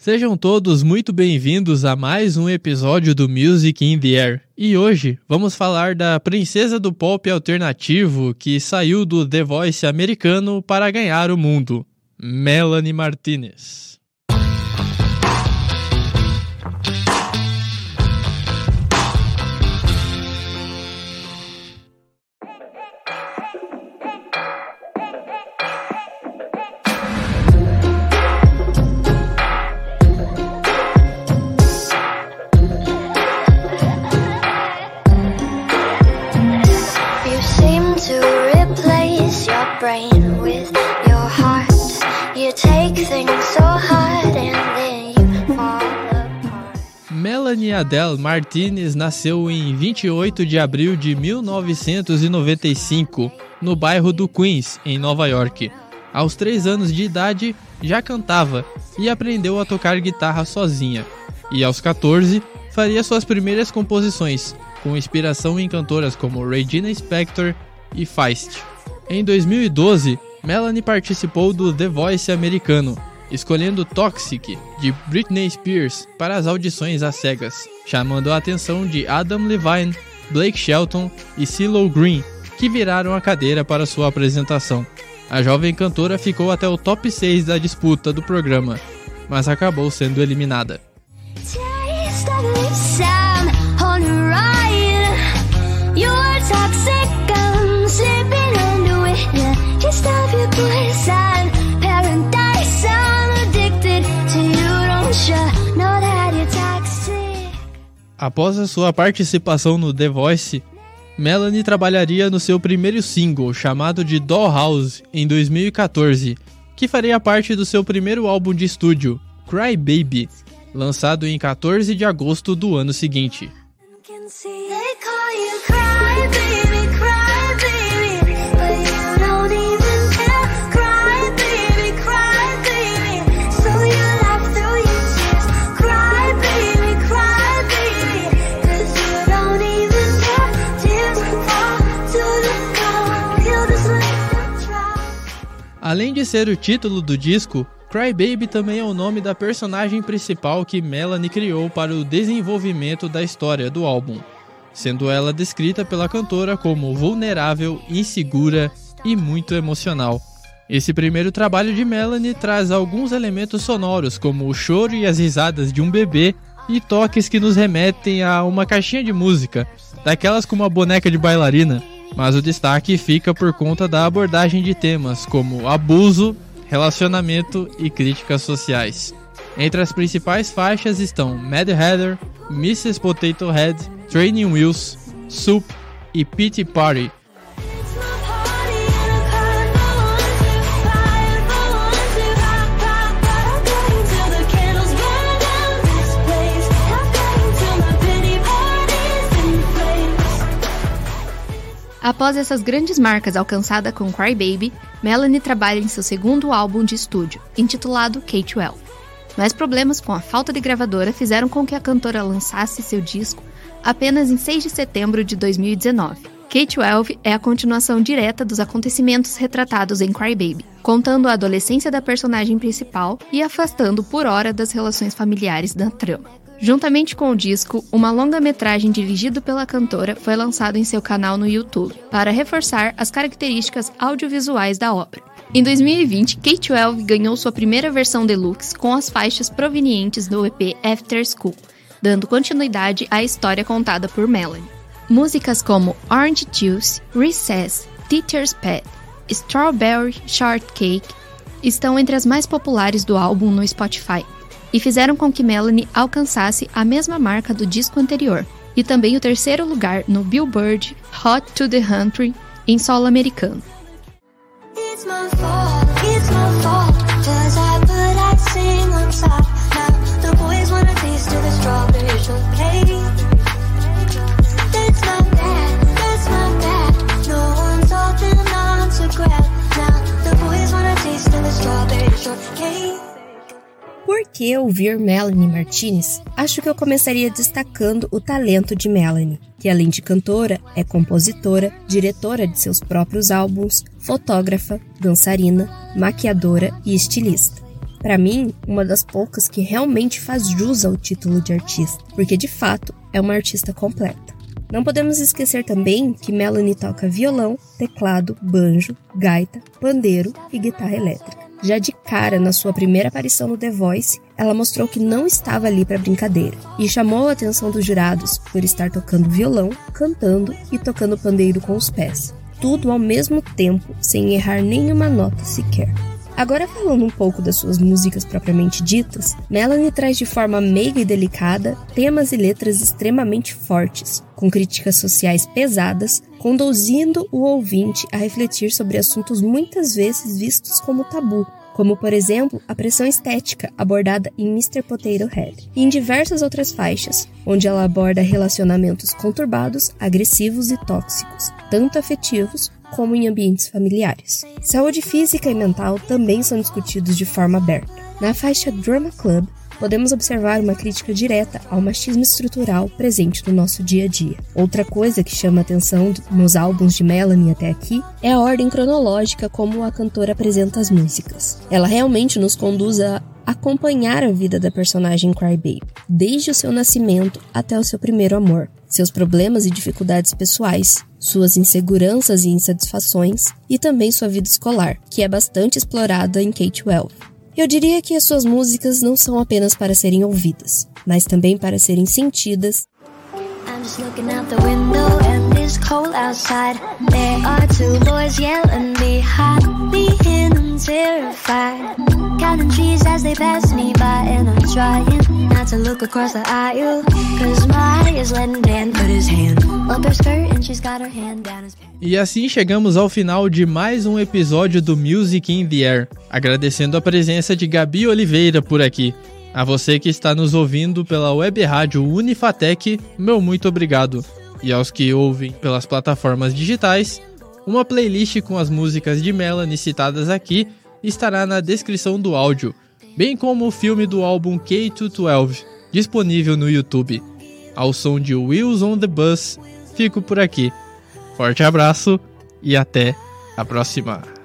Sejam todos muito bem-vindos a mais um episódio do Music in the Air. E hoje vamos falar da princesa do pop alternativo que saiu do The Voice americano para ganhar o mundo, Melanie Martinez. Melanie Adele Martinez nasceu em 28 de abril de 1995, no bairro do Queens, em Nova York. Aos 3 anos de idade, já cantava e aprendeu a tocar guitarra sozinha. E aos 14, faria suas primeiras composições, com inspiração em cantoras como Regina Spektor e Feist. Em 2012, Melanie participou do The Voice americano, escolhendo Toxic, de Britney Spears, para as audições às cegas, chamando a atenção de Adam Levine, Blake Shelton e CeeLo Green, que viraram a cadeira para sua apresentação. A jovem cantora ficou até o top 6 da disputa do programa, mas acabou sendo eliminada. Após a sua participação no The Voice, Melanie trabalharia no seu primeiro single, chamado de Dollhouse, em 2014, que faria parte do seu primeiro álbum de estúdio, Cry Baby, lançado em 14 de agosto do ano seguinte. Além de ser o título do disco, Cry Baby também é o nome da personagem principal que Melanie criou para o desenvolvimento da história do álbum, sendo ela descrita pela cantora como vulnerável, insegura e muito emocional. Esse primeiro trabalho de Melanie traz alguns elementos sonoros, como o choro e as risadas de um bebê, e toques que nos remetem a uma caixinha de música, daquelas com uma boneca de bailarina mas o destaque fica por conta da abordagem de temas como abuso, relacionamento e críticas sociais. Entre as principais faixas estão Mad Hatter, Mrs. Potato Head, Training Wheels, Soup e Pity Party, Após essas grandes marcas alcançadas com Cry Baby, Melanie trabalha em seu segundo álbum de estúdio, intitulado K-12. Mas problemas com a falta de gravadora fizeram com que a cantora lançasse seu disco apenas em 6 de setembro de 2019. K-12 é a continuação direta dos acontecimentos retratados em Cry Baby, contando a adolescência da personagem principal e afastando por hora das relações familiares da trama. Juntamente com o disco, uma longa-metragem dirigida pela cantora foi lançado em seu canal no YouTube, para reforçar as características audiovisuais da obra. Em 2020, K-12 ganhou sua primeira versão deluxe com as faixas provenientes do EP After School, dando continuidade à história contada por Melanie. Músicas como Orange Juice, Recess, Teacher's Pet, Strawberry Shortcake estão entre as mais populares do álbum no Spotify, e fizeram com que Melanie alcançasse a mesma marca do disco anterior, e também o terceiro lugar no Billboard Hot to the Country em solo americano. Por que ouvir Melanie Martinez? Acho que eu começaria destacando o talento de Melanie, que além de cantora, é compositora, diretora de seus próprios álbuns, fotógrafa, dançarina, maquiadora e estilista. para mim, uma das poucas que realmente faz jus ao título de artista, porque de fato é uma artista completa. Não podemos esquecer também que Melanie toca violão, teclado, banjo, gaita, pandeiro e guitarra elétrica. Já de cara, na sua primeira aparição no The Voice, ela mostrou que não estava ali para brincadeira e chamou a atenção dos jurados por estar tocando violão, cantando e tocando pandeiro com os pés. Tudo ao mesmo tempo, sem errar nenhuma nota sequer. Agora falando um pouco das suas músicas propriamente ditas, Melanie traz de forma meiga e delicada temas e letras extremamente fortes, com críticas sociais pesadas, conduzindo o ouvinte a refletir sobre assuntos muitas vezes vistos como tabu, como por exemplo a pressão estética abordada em Mr. Potato Head, e em diversas outras faixas, onde ela aborda relacionamentos conturbados, agressivos e tóxicos, tanto afetivos como em ambientes familiares. Saúde física e mental também são discutidos de forma aberta. Na faixa Drama Club, podemos observar uma crítica direta ao machismo estrutural presente no nosso dia a dia. Outra coisa que chama atenção nos álbuns de Melanie até aqui é a ordem cronológica como a cantora apresenta as músicas. Ela realmente nos conduz a acompanhar a vida da personagem Crybaby, desde o seu nascimento até o seu primeiro amor, seus problemas e dificuldades pessoais, suas inseguranças e insatisfações e também sua vida escolar, que é bastante explorada em Kate Wells. Eu diria que as suas músicas não são apenas para serem ouvidas, mas também para serem sentidas. I'm to look across the aisle. Cause my is letting Dan put his hand up her skirt and she's got her hand down his pants. E assim chegamos ao final de mais um episódio do Music in the Air, agradecendo a presença de Gabi Oliveira por aqui. A você que está nos ouvindo pela web rádio Unifatec, meu muito obrigado. E aos que ouvem pelas plataformas digitais, uma playlist com as músicas de Melanie citadas aqui estará na descrição do áudio, bem como o filme do álbum K212, disponível no YouTube. Ao som de Wheels on the Bus, fico por aqui. Forte abraço e até a próxima.